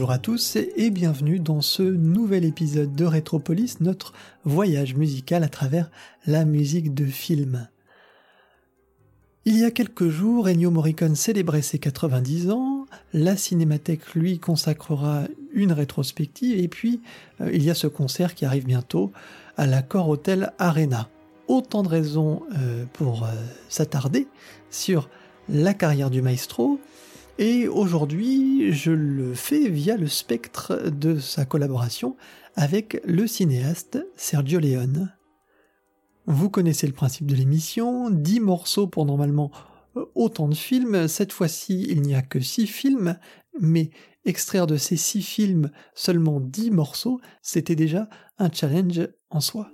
Bonjour à tous et bienvenue dans ce nouvel épisode de Retropolis, notre voyage musical à travers la musique de film. Il y a quelques jours, Ennio Morricone célébrait ses 90 ans, la Cinémathèque lui consacrera une rétrospective et puis euh, il y a ce concert qui arrive bientôt à l'accord Hotel Arena. Autant de raisons euh, pour euh, s'attarder sur la carrière du maestro, et aujourd'hui, je le fais via le spectre de sa collaboration avec le cinéaste Sergio Leone. Vous connaissez le principe de l'émission, 10 morceaux pour normalement euh, autant de films. Cette fois-ci, il n'y a que 6 films, mais extraire de ces 6 films seulement 10 morceaux, c'était déjà un challenge en soi.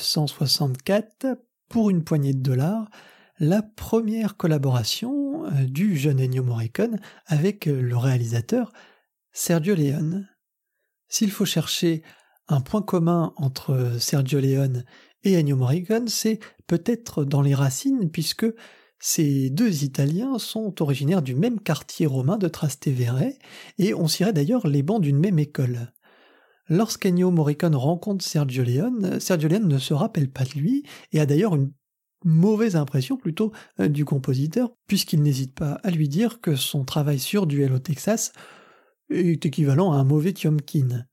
1964, pour une poignée de dollars, la première collaboration euh, du jeune Ennio Morricone avec euh, le réalisateur Sergio Leone. S'il faut chercher un point commun entre Sergio Leone et Ennio Morricone, c'est peut-être dans les racines, puisque ces deux Italiens sont originaires du même quartier romain de Trastevere, et on cirait d'ailleurs les bancs d'une même école. Lorsqu'Ennio Morricone rencontre Sergio Leone, Sergio Leone ne se rappelle pas de lui et a d'ailleurs une mauvaise impression plutôt euh, du compositeur, puisqu'il n'hésite pas à lui dire que son travail sur Duel au Texas est équivalent à un mauvais Tiomkin.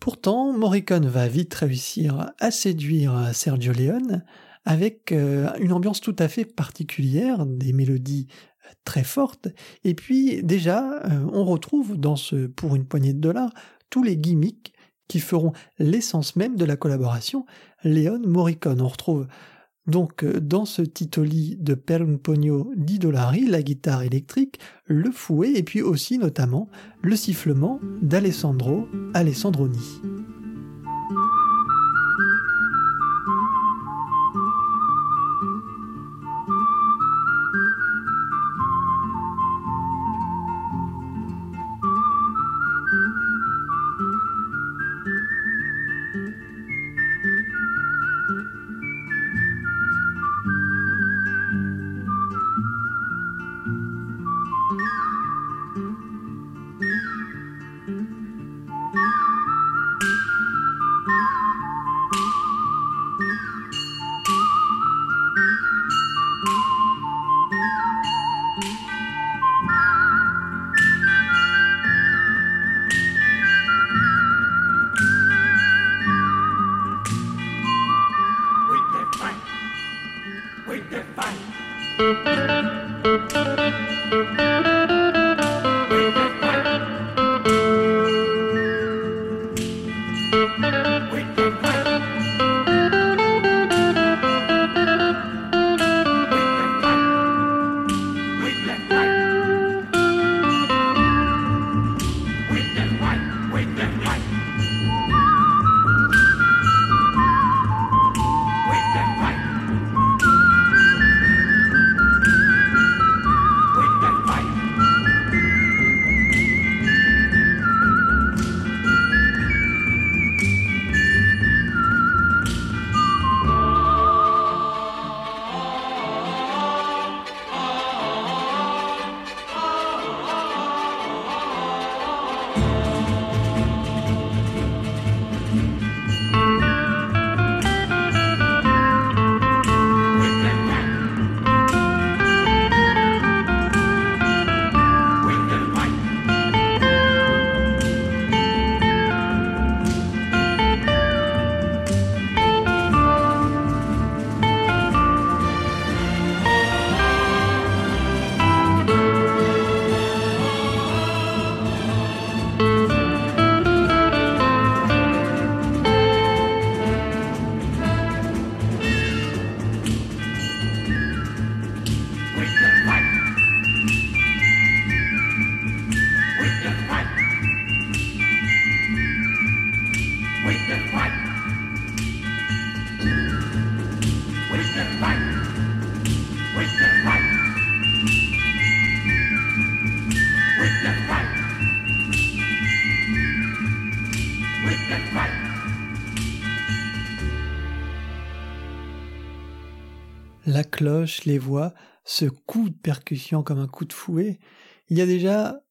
Pourtant, Morricone va vite réussir à séduire Sergio Leone avec euh, une ambiance tout à fait particulière, des mélodies euh, très fortes, et puis déjà on retrouve dans ce Pour une poignée de dollars tous les gimmicks qui feront l'essence même de la collaboration Léon Morricone. On retrouve donc euh, dans ce titoli de Per un pogno di dollari la guitare électrique, le fouet et puis aussi notamment le sifflement d'Alessandro Alessandroni. Les voix, ce coup de percussion comme un coup de fouet, il y a déjà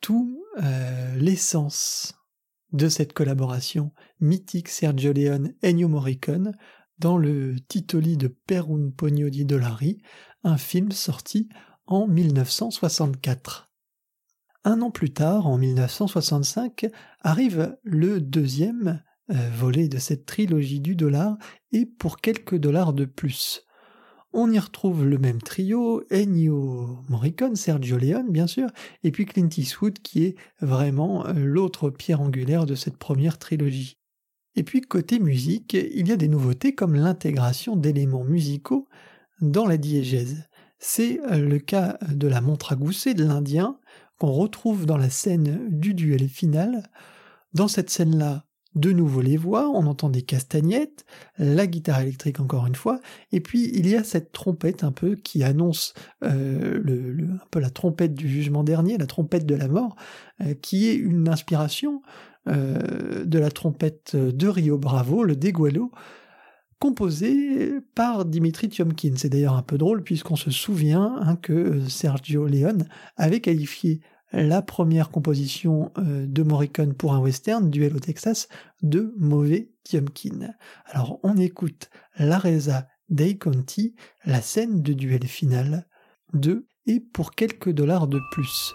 tout euh, l'essence de cette collaboration mythique Sergio Leone Ennio Morricone dans le Titoli de Per un pugno di dollari, un film sorti en 1964. Un an plus tard, en 1965, arrive le deuxième euh, volet de cette trilogie du dollar et pour quelques dollars de plus. On y retrouve le même trio, Ennio Morricone, Sergio Leone bien sûr, et puis Clint Eastwood qui est vraiment euh, l'autre pierre angulaire de cette première trilogie. Et puis côté musique, il y a des nouveautés comme l'intégration d'éléments musicaux dans la diégèse. C'est euh, le cas de la montre à gousset de l'Indien qu'on retrouve dans la scène du duel final. Dans cette scène-là, de nouveau les voix, on entend des castagnettes, la guitare électrique encore une fois, et puis il y a cette trompette un peu qui annonce euh, un peu la trompette du jugement dernier, la trompette de la mort, euh, qui est une inspiration euh, de la trompette de Rio Bravo, le Degualo, composé par Dimitri Tiomkin. C'est d'ailleurs un peu drôle puisqu'on se souvient hein, que Sergio Leone avait qualifié la première composition euh, de Morricone pour un western, Duel au Texas, de mauvais Tiomkin. Alors on écoute la Reza dei Conti, la scène de duel final de et pour quelques dollars de plus.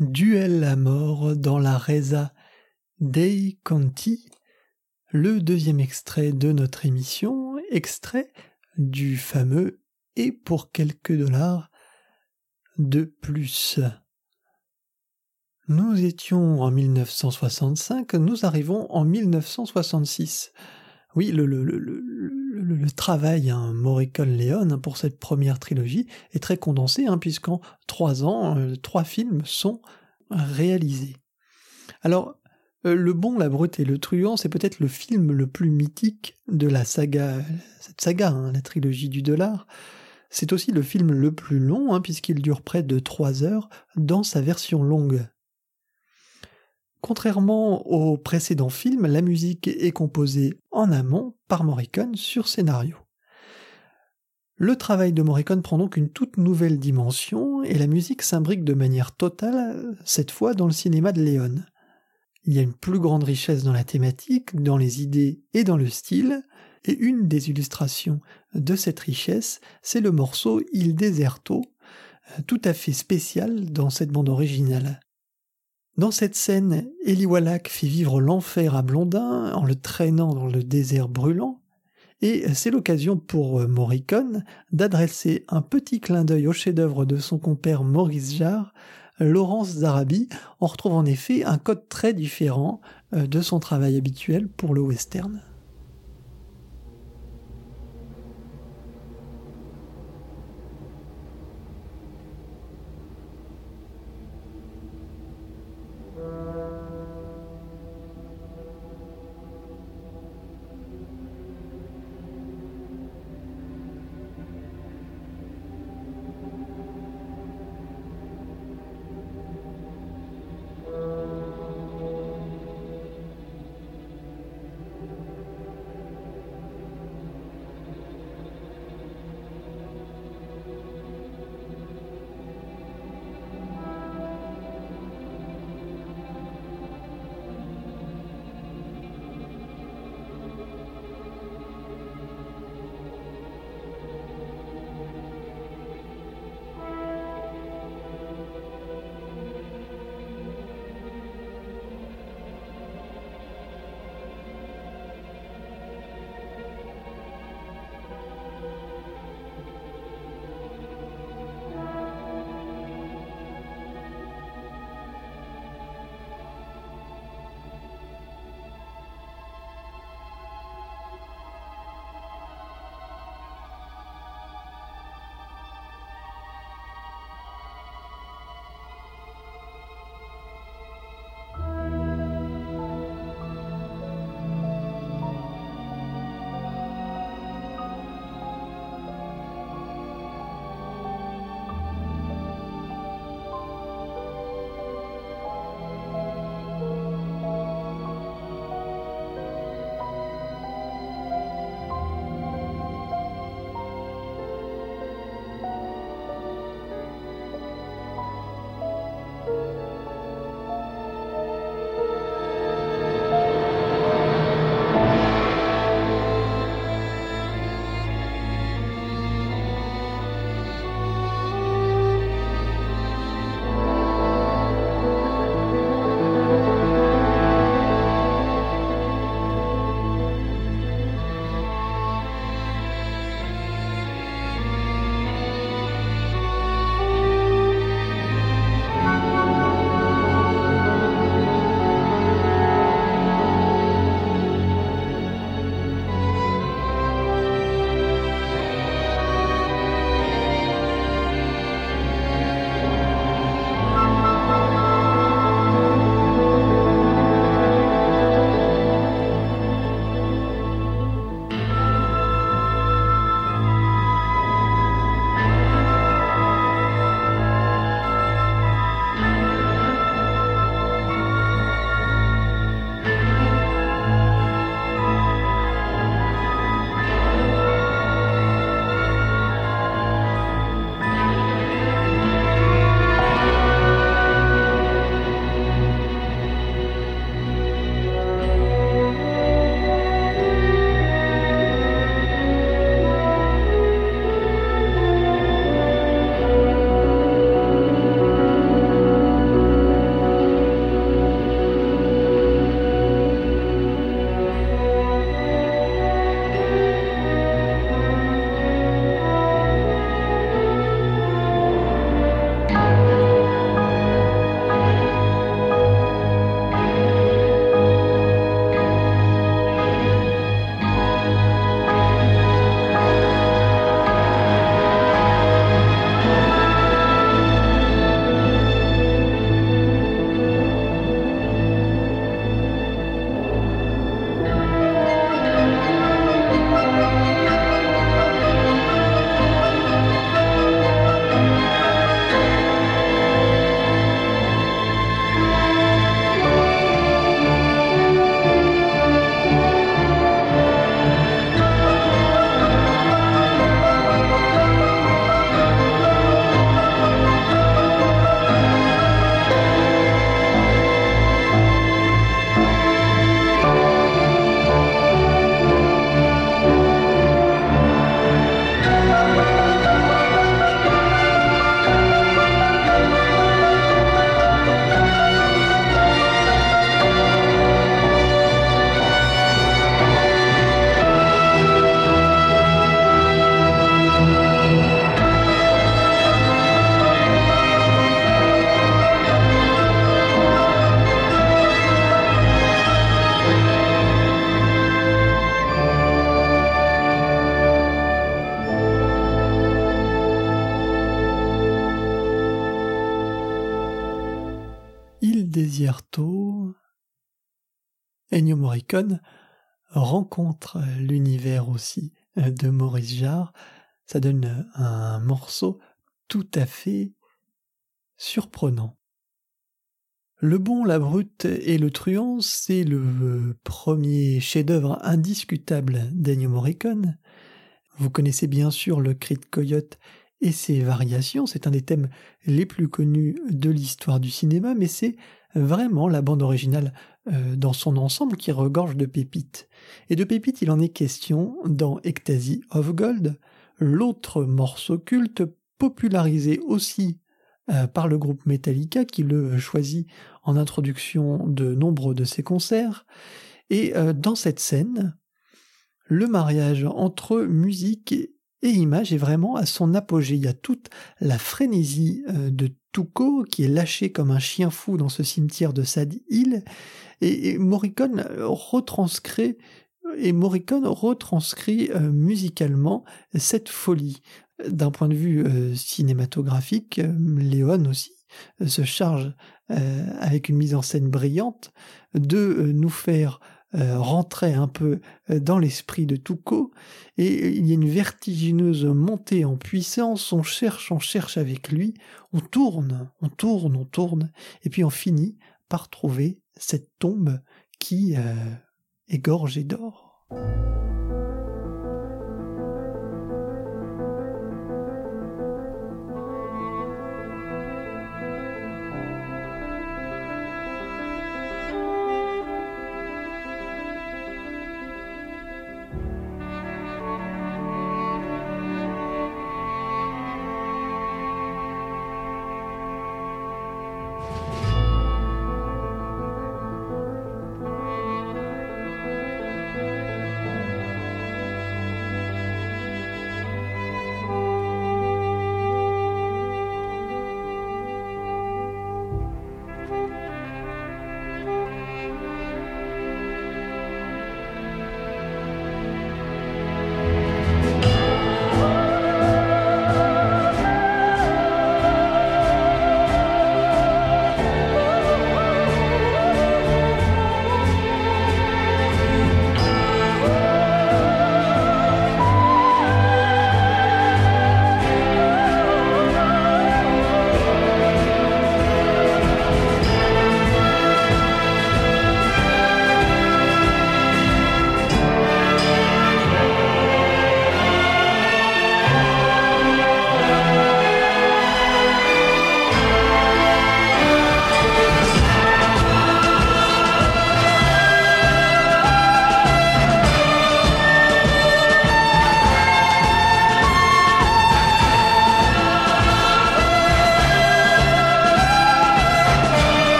Duel à mort dans la Reza Dei Conti, le deuxième extrait de notre émission, extrait du fameux Et pour quelques dollars de plus. Nous étions en 1965, nous arrivons en 1966. Oui, le, le, le, le travail hein, Morricone-Léon pour cette première trilogie est très condensé, hein, puisqu'en trois ans, euh, trois films sont réalisés. Alors, euh, Le Bon, la Brute et le Truand, c'est peut-être le film le plus mythique de la saga, cette saga, hein, la trilogie du dollar. C'est aussi le film le plus long, hein, puisqu'il dure près de trois heures dans sa version longue. Contrairement aux précédents films, la musique est composée en amont par Morricone sur scénario. Le travail de Morricone prend donc une toute nouvelle dimension et la musique s'imbrique de manière totale, cette fois dans le cinéma de Léon. Il y a une plus grande richesse dans la thématique, dans les idées et dans le style, et une des illustrations de cette richesse, c'est le morceau Il Deserto, tout à fait spécial dans cette bande originale. Dans cette scène, Eli Wallach fait vivre l'enfer à Blondin en le traînant dans le désert brûlant, et c'est l'occasion pour Morricone d'adresser un petit clin d'œil au chef-d'œuvre de son compère Maurice Jarre, Laurence Zarabi. On retrouve en effet un code très différent euh, de son travail habituel pour le western. Ça donne un morceau tout à fait surprenant. Le bon, la brute et le truand, c'est le premier chef-d'œuvre indiscutable d'Ennio Morricone. Vous connaissez bien sûr le cri de coyote et ses variations, c'est un des thèmes les plus connus de l'histoire du cinéma, mais c'est vraiment la bande originale euh, dans son ensemble qui regorge de pépites. Et de pépites, il en est question dans Ecstasy of Gold, l'autre morceau culte popularisé aussi euh, par le groupe Metallica qui le choisit en introduction de nombreux de ses concerts. Et euh, dans cette scène, le mariage entre musique et image est vraiment à son apogée. Il y a toute la frénésie euh, de Tuco qui est lâché comme un chien fou dans ce cimetière de Sad Hill et, Morricone retranscrit et Morricone retranscrit musicalement cette folie. D'un point de vue euh, cinématographique, euh, Léon aussi euh, se charge avec une mise en scène brillante de nous faire rentrer un peu dans l'esprit de Toucault et il y a une vertigineuse montée en puissance, on cherche, on cherche avec lui, on tourne, on tourne, on tourne et puis on finit par trouver cette tombe qui est gorgée d'or.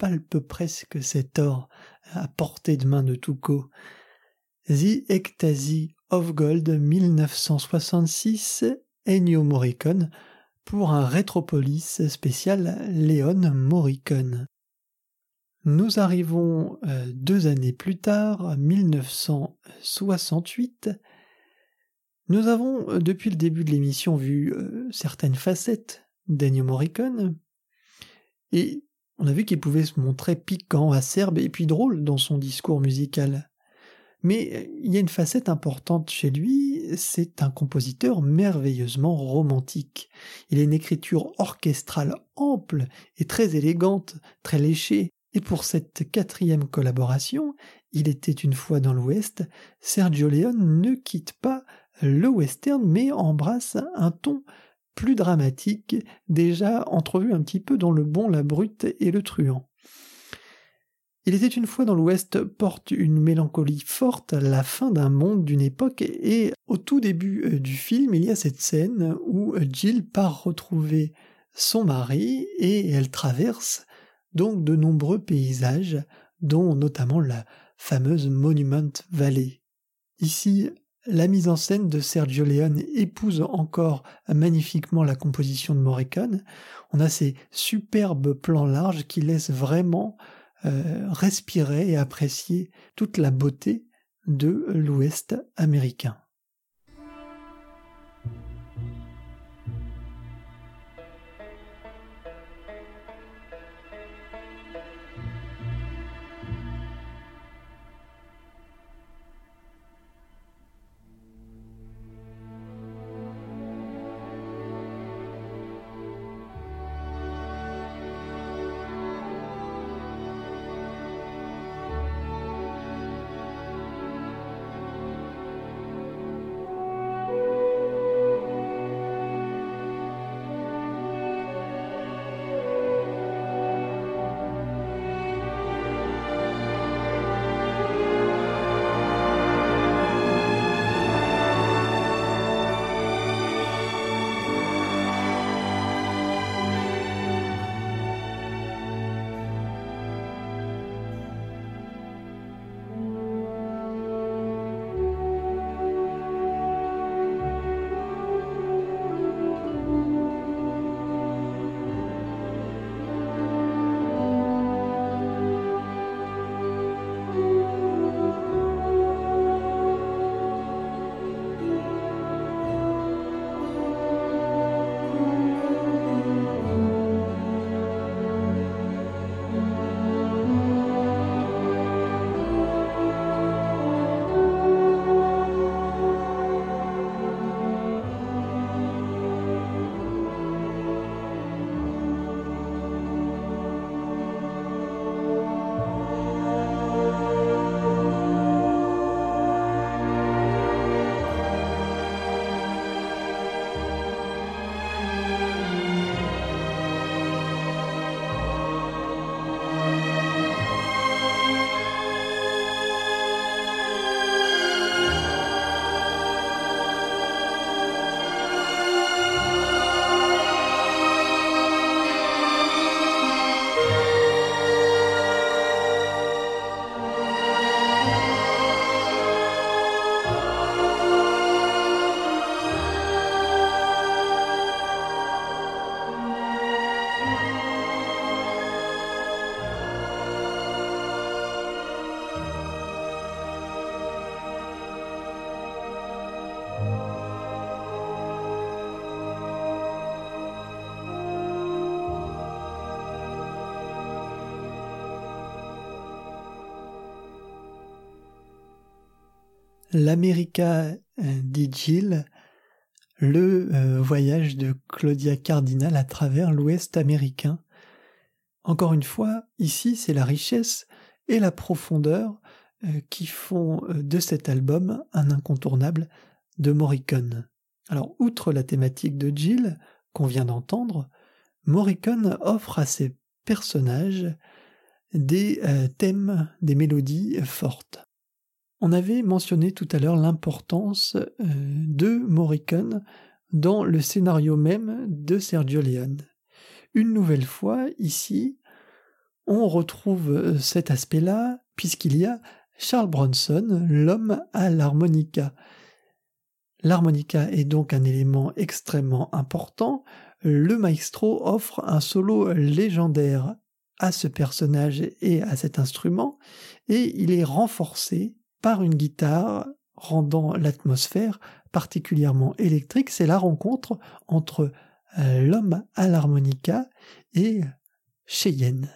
Palpe presque cet or à portée de main de Tuco. The Ecstasy of Gold 1966, Ennio Morricone, pour un Rétropolis spécial Léon Morricone. Nous arrivons euh, deux années plus tard, 1968. Nous avons euh, depuis le début de l'émission vu euh, certaines facettes d'Ennio Morricone, et on a vu qu'il pouvait se montrer piquant, acerbe et puis drôle dans son discours musical. Mais il y a une facette importante chez lui, c'est un compositeur merveilleusement romantique. Il a une écriture orchestrale ample et très élégante, très léchée, et pour cette quatrième collaboration, il était une fois dans l'Ouest, Sergio Leone ne quitte pas le western mais embrasse un ton plus dramatique, déjà entrevu un petit peu dans le bon, la brute et le truand. Il était une fois dans l'Ouest porte une mélancolie forte, la fin d'un monde, d'une époque, et au tout début euh, du film, il y a cette scène où Jill part retrouver son mari et elle traverse donc de nombreux paysages, dont notamment la fameuse Monument Valley. Ici, la mise en scène de Sergio Leone épouse encore magnifiquement la composition de Morricone. On a ces superbes plans larges qui laissent vraiment euh, respirer et apprécier toute la beauté de l'Ouest américain. L'America euh, d'Igil, le euh, voyage de Claudia Cardinal à travers l'Ouest américain. Encore une fois, ici, c'est la richesse et la profondeur euh, qui font de cet album un incontournable de Morricone. Alors, outre la thématique de Jill qu'on vient d'entendre, Morricone offre à ses personnages des thèmes, des mélodies fortes. On avait mentionné tout à l'heure l'importance euh, de Morricone dans le scénario même de Sergio Leone. Une nouvelle fois, ici, on retrouve euh, cet aspect-là, puisqu'il y a Charles Bronson, l'homme à l'harmonica. L'harmonica est donc un élément extrêmement important. Le maestro offre un solo légendaire à ce personnage et à cet instrument, et il est renforcé par une guitare rendant l'atmosphère particulièrement électrique. C'est la rencontre entre euh, l'homme à l'harmonica et Cheyenne.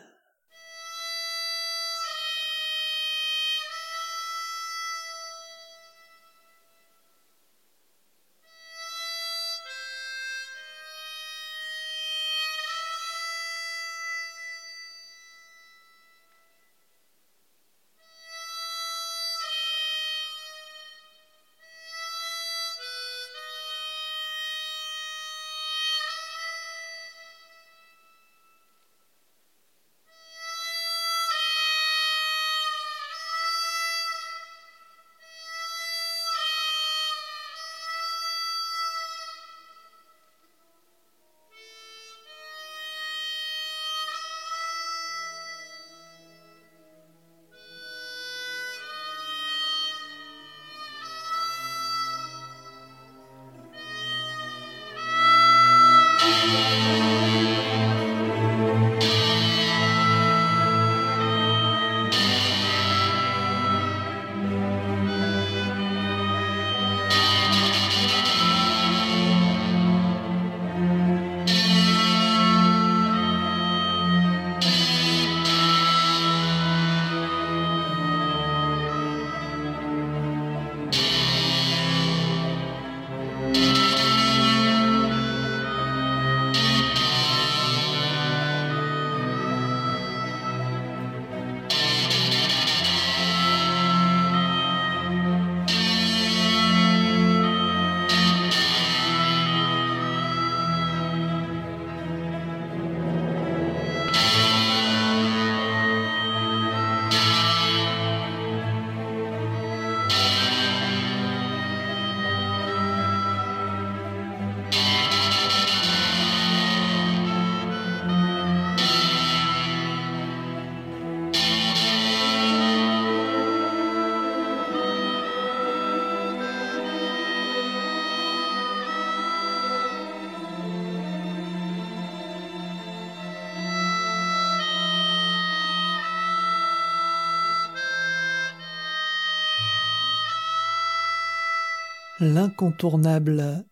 L'incontournable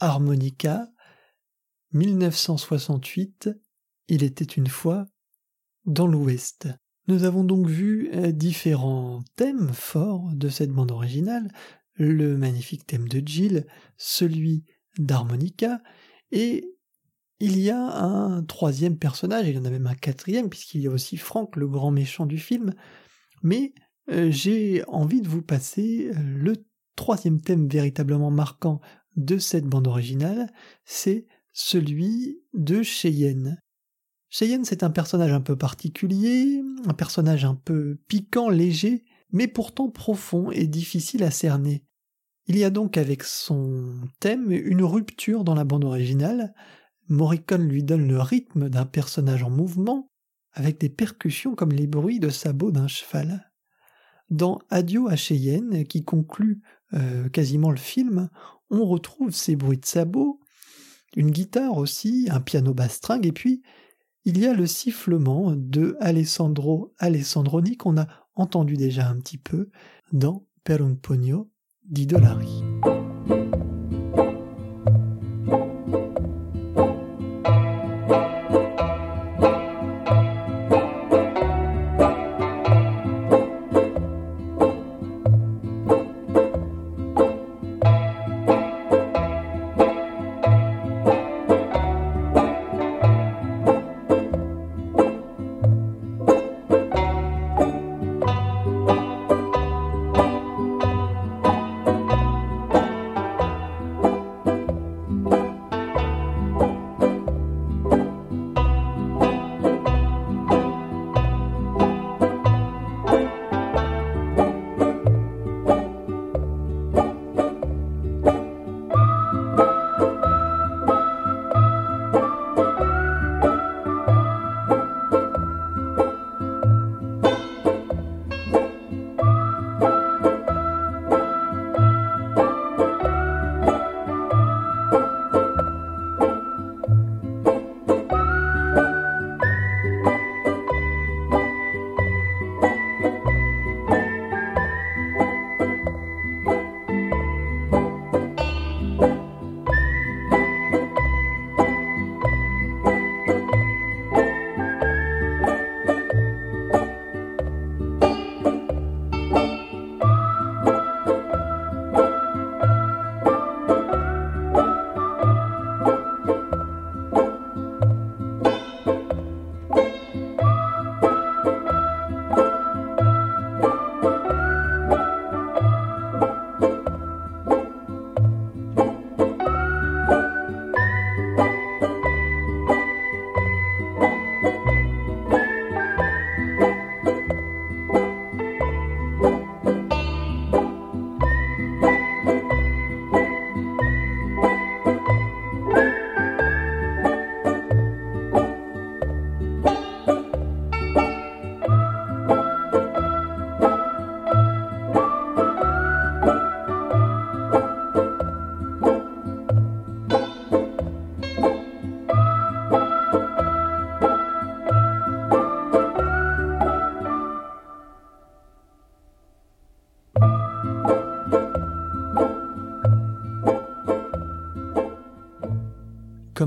harmonica, 1968, il était une fois dans l'Ouest. Nous avons donc vu euh, différents thèmes forts de cette bande originale, le magnifique thème de Jill, celui d'harmonica, et il y a un troisième personnage, il y en a même un quatrième, puisqu'il y a aussi Franck, le grand méchant du film, mais euh, j'ai envie de vous passer euh, le troisième thème véritablement marquant de cette bande originale, c'est celui de Cheyenne. Cheyenne, c'est un personnage un peu particulier, un personnage un peu piquant, léger, mais pourtant profond et difficile à cerner. Il y a donc avec son thème une rupture dans la bande originale. Morricone lui donne le rythme d'un personnage en mouvement, avec des percussions comme les bruits de sabots d'un cheval. Dans Adieu à Cheyenne, qui conclut euh, quasiment le film, on retrouve ces bruits de sabots, une guitare aussi, un piano bastringue, et puis il y a le sifflement de Alessandro Alessandroni qu'on a entendu déjà un petit peu dans Per un pugno di dollari.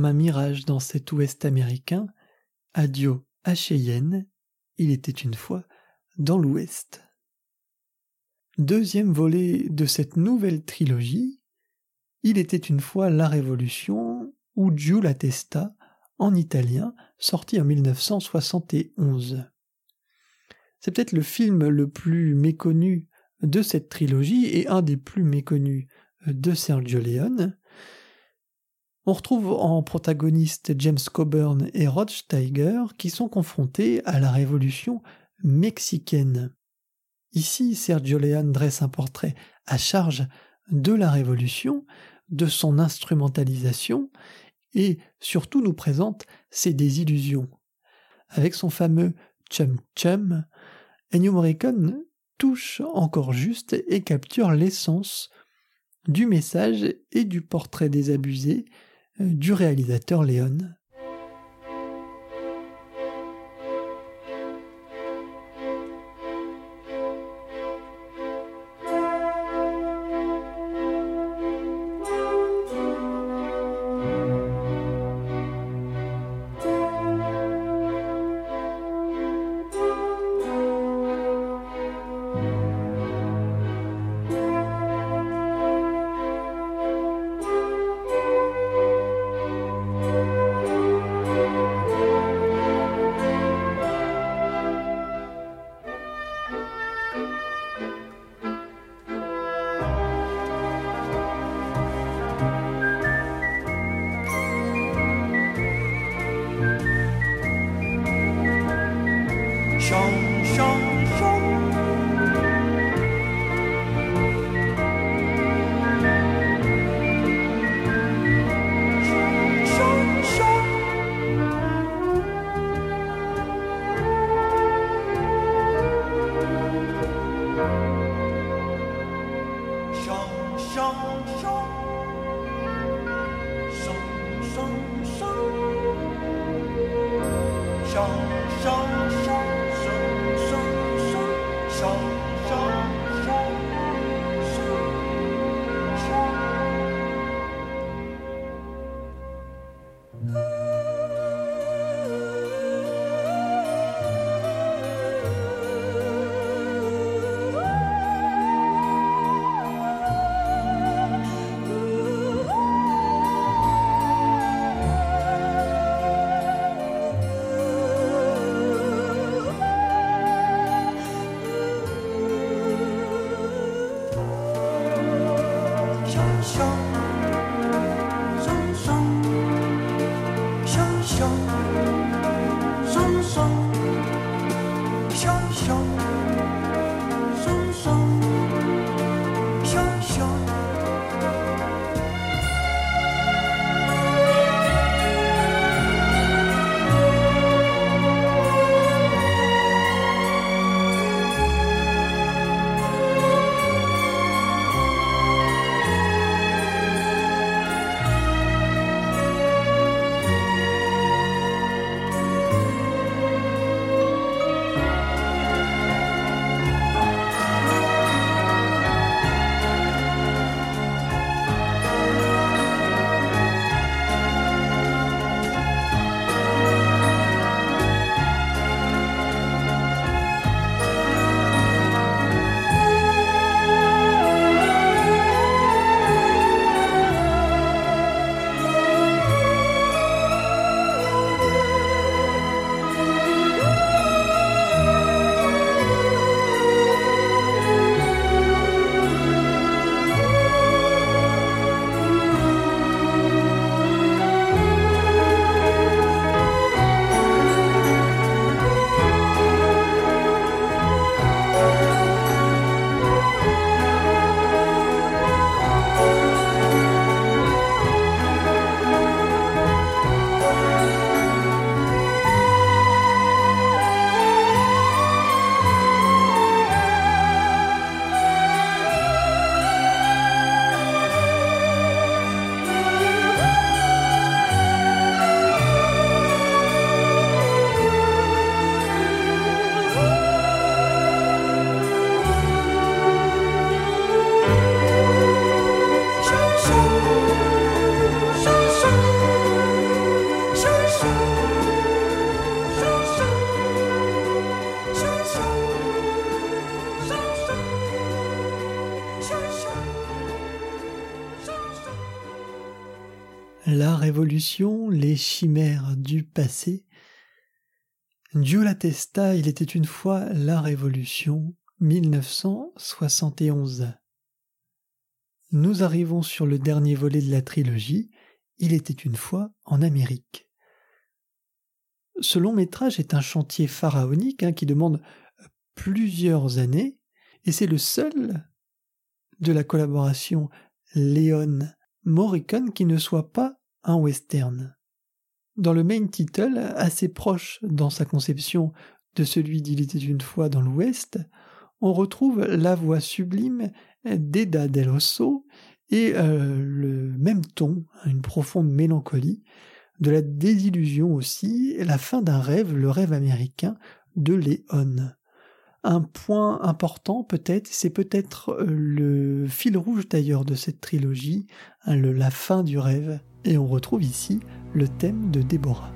Un mirage dans cet ouest américain, adieu à Cheyenne, il était une fois dans l'ouest. Deuxième volet de cette nouvelle trilogie, il était une fois la Révolution ou Giù la testa en italien, sorti en 1971. C'est peut-être le film le plus méconnu de cette trilogie et un des plus méconnus de Sergio Leone. On retrouve en protagoniste James Coburn et Rod Steiger qui sont confrontés à la révolution mexicaine. Ici, Sergio Leone dresse un portrait à charge de la révolution, de son instrumentalisation et surtout nous présente ses désillusions. Avec son fameux Chum Chum, Ennio Morricone touche encore juste et capture l'essence du message et du portrait désabusé euh, du réalisateur Léon. La révolution, les chimères du passé. Dieu l'attesta, il était une fois la révolution, 1971. Nous arrivons sur le dernier volet de la trilogie, Il était une fois en Amérique. Ce long métrage est un chantier pharaonique hein, qui demande plusieurs années, et c'est le seul de la collaboration Léon Morricone qui ne soit pas un western. Dans le main title, assez proche dans sa conception de celui d'Il était une fois dans l'Ouest, on retrouve la voix sublime d'Eda Del Osso et euh, le même ton, une profonde mélancolie, de la désillusion aussi, la fin d'un rêve, le rêve américain de Léon. Un point important peut-être, c'est peut-être euh, le fil rouge d'ailleurs de cette trilogie, hein, la fin du rêve, et on retrouve ici le thème de Déborah.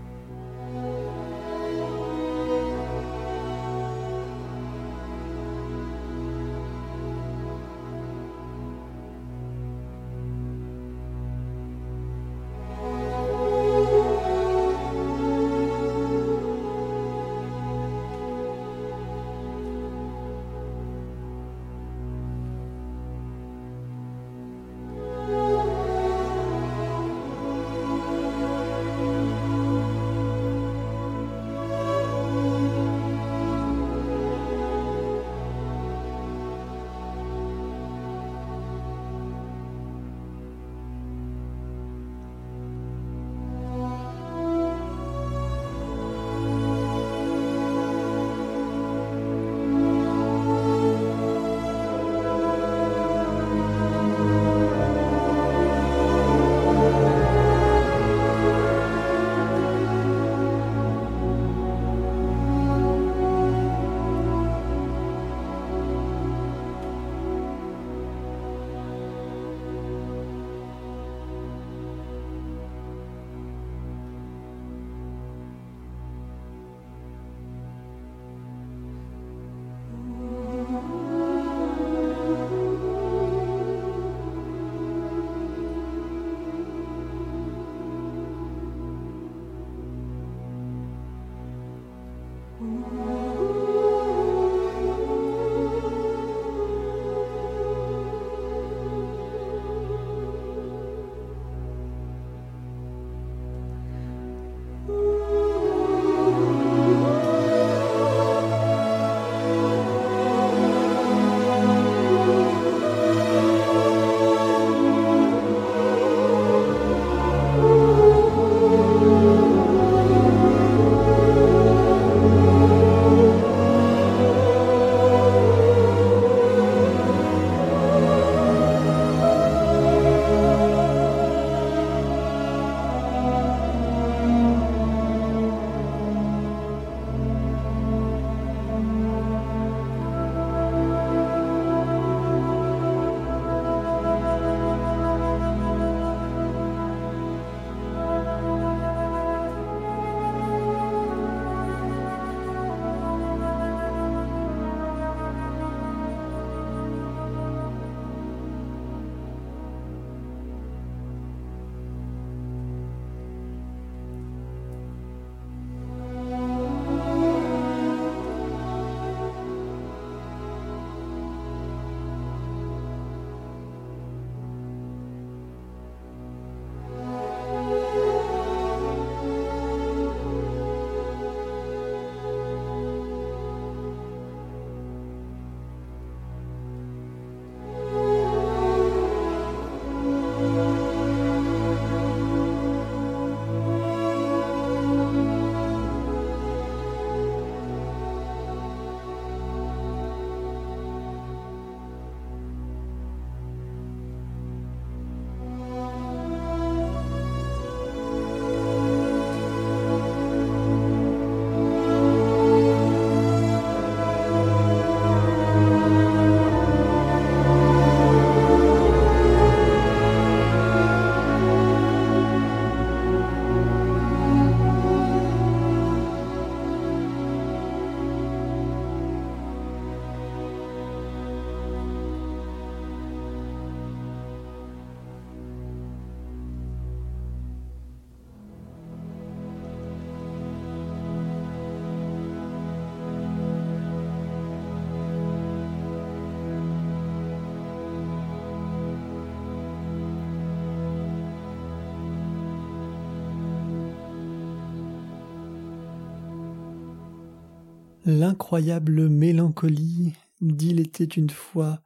L'incroyable mélancolie d'Il était une fois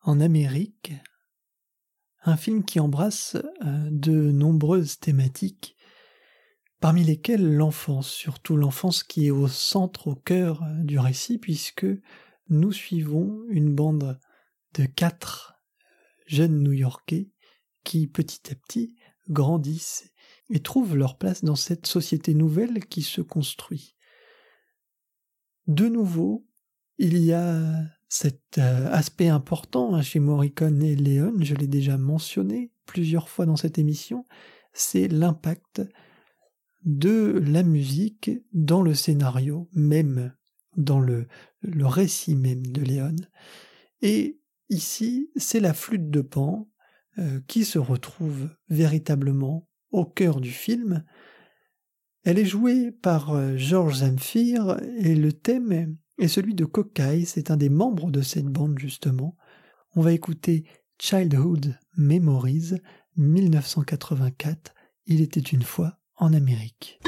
en Amérique, un film qui embrasse euh, de nombreuses thématiques, parmi lesquelles l'enfance, surtout l'enfance qui est au centre, au cœur euh, du récit, puisque nous suivons une bande de quatre jeunes New-Yorkais qui petit à petit grandissent et trouvent leur place dans cette société nouvelle qui se construit. De nouveau, il y a cet euh, aspect important hein, chez Morricone et Léon, je l'ai déjà mentionné plusieurs fois dans cette émission, c'est l'impact de la musique dans le scénario, même dans le, récit même de Léon. Et ici, c'est la flûte de Pan euh, qui se retrouve véritablement au cœur du film. Elle est jouée par euh, Georges Zamfir et le thème est celui de Kokai, c'est un des membres de cette bande justement. On va écouter Childhood Memories 1984, Il était une fois en Amérique.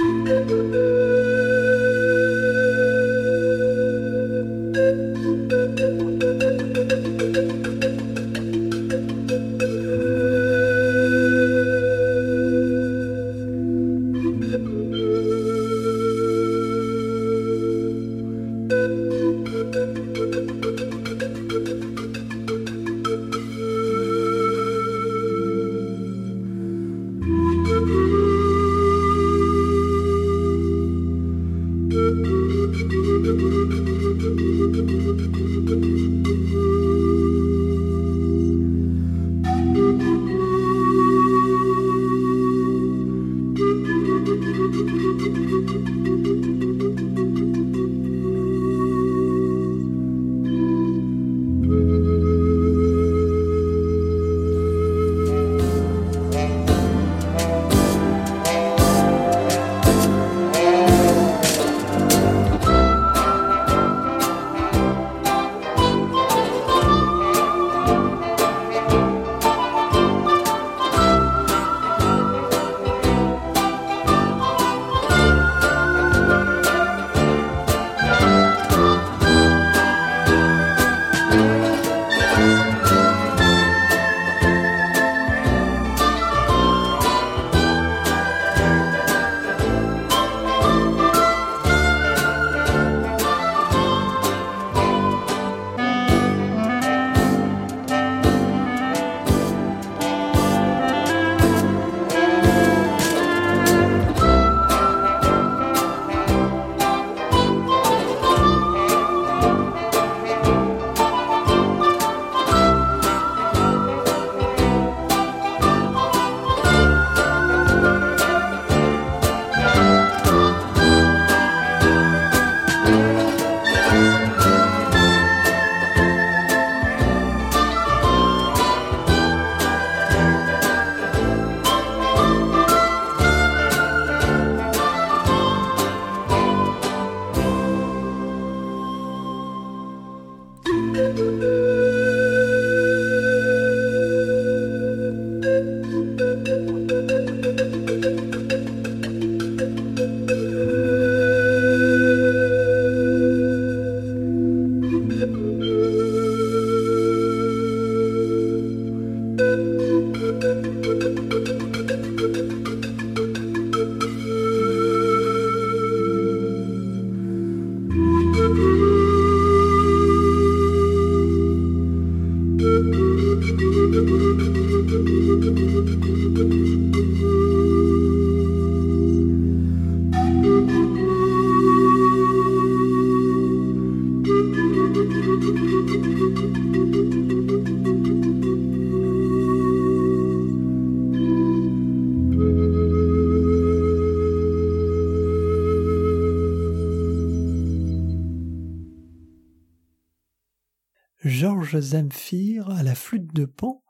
À la flûte de Pan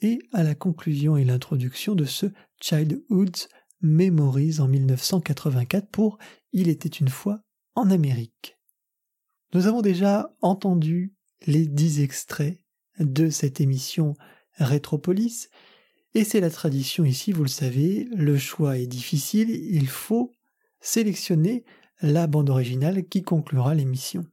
et à la conclusion et l'introduction de ce Childhood's Memories en 1984 pour Il était une fois en Amérique. Nous avons déjà entendu les dix extraits de cette émission Rétropolis, et c'est la tradition ici, vous le savez, le choix est difficile, il faut sélectionner la bande originale qui conclura l'émission.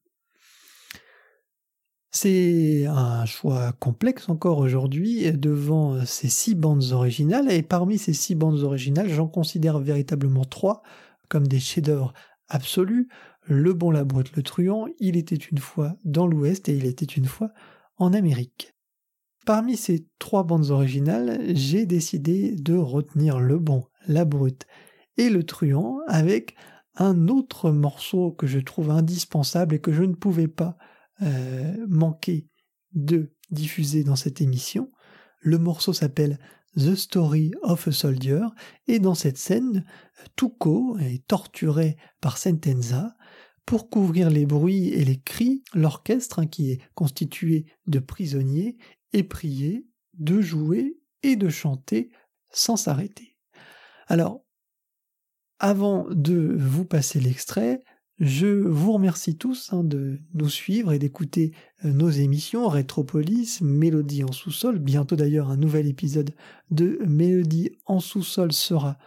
C'est un choix complexe encore aujourd'hui devant ces six bandes originales, et parmi ces six bandes originales, j'en considère véritablement trois comme des chefs-d'œuvre absolus. Le bon, la brute, le truand, il était une fois dans l'Ouest et il était une fois en Amérique. Parmi ces trois bandes originales, j'ai décidé de retenir le bon, la brute et le truand avec un autre morceau que je trouve indispensable et que je ne pouvais pas euh, manquer de diffuser dans cette émission. Le morceau s'appelle The Story of a Soldier et dans cette scène, Tuco est torturé par Sentenza. Pour couvrir les bruits et les cris, l'orchestre, hein, qui est constitué de prisonniers, est prié de jouer et de chanter sans s'arrêter. Alors, avant de vous passer l'extrait, je vous remercie tous hein, de nous suivre et d'écouter euh, nos émissions Rétropolis, Mélodie en sous-sol. Bientôt d'ailleurs un nouvel épisode de Mélodie en sous-sol sera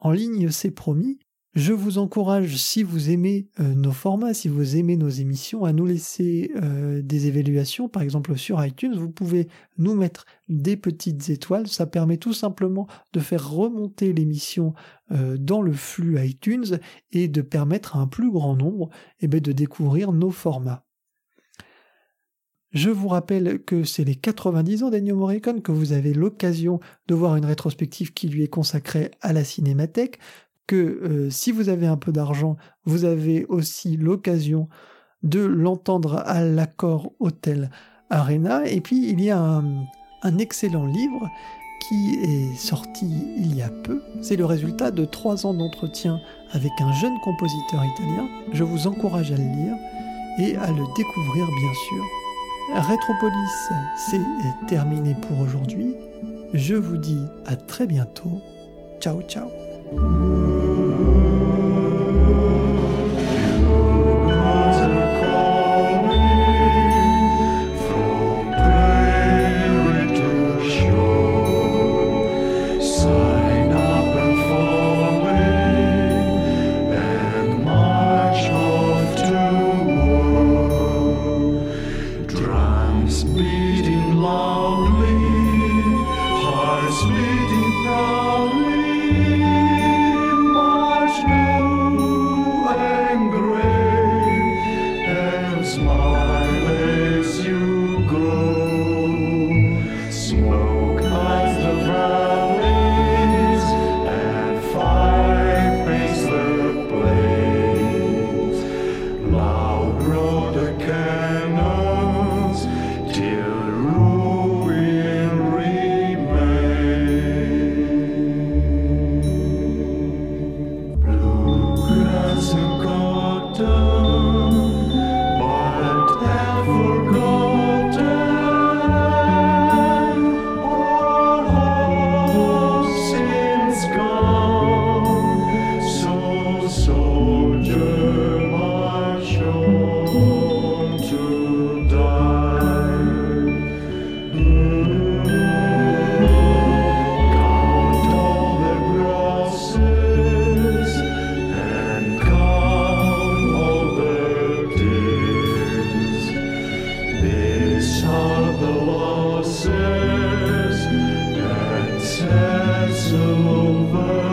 en ligne, c'est promis. Je vous encourage, si vous aimez euh, nos formats, si vous aimez nos émissions, à nous laisser euh, des évaluations, par exemple sur iTunes. Vous pouvez nous mettre des petites étoiles. Ça permet tout simplement de faire remonter l'émission euh, dans le flux iTunes et de permettre à un plus grand nombre eh ben, de découvrir nos formats. Je vous rappelle que c'est les 90 ans d'Ennio Morricone, que vous avez l'occasion de voir une rétrospective qui lui est consacrée à la cinémathèque que euh, si vous avez un peu d'argent, vous avez aussi l'occasion de l'entendre à l'accord Hôtel Arena. Et puis il y a un, excellent livre qui est sorti il y a peu. C'est le résultat de trois ans d'entretien avec un jeune compositeur italien. Je vous encourage à le lire et à le découvrir bien sûr. Retropolis, c'est terminé pour aujourd'hui. Je vous dis à très bientôt. Ciao ciao. Ooh. over.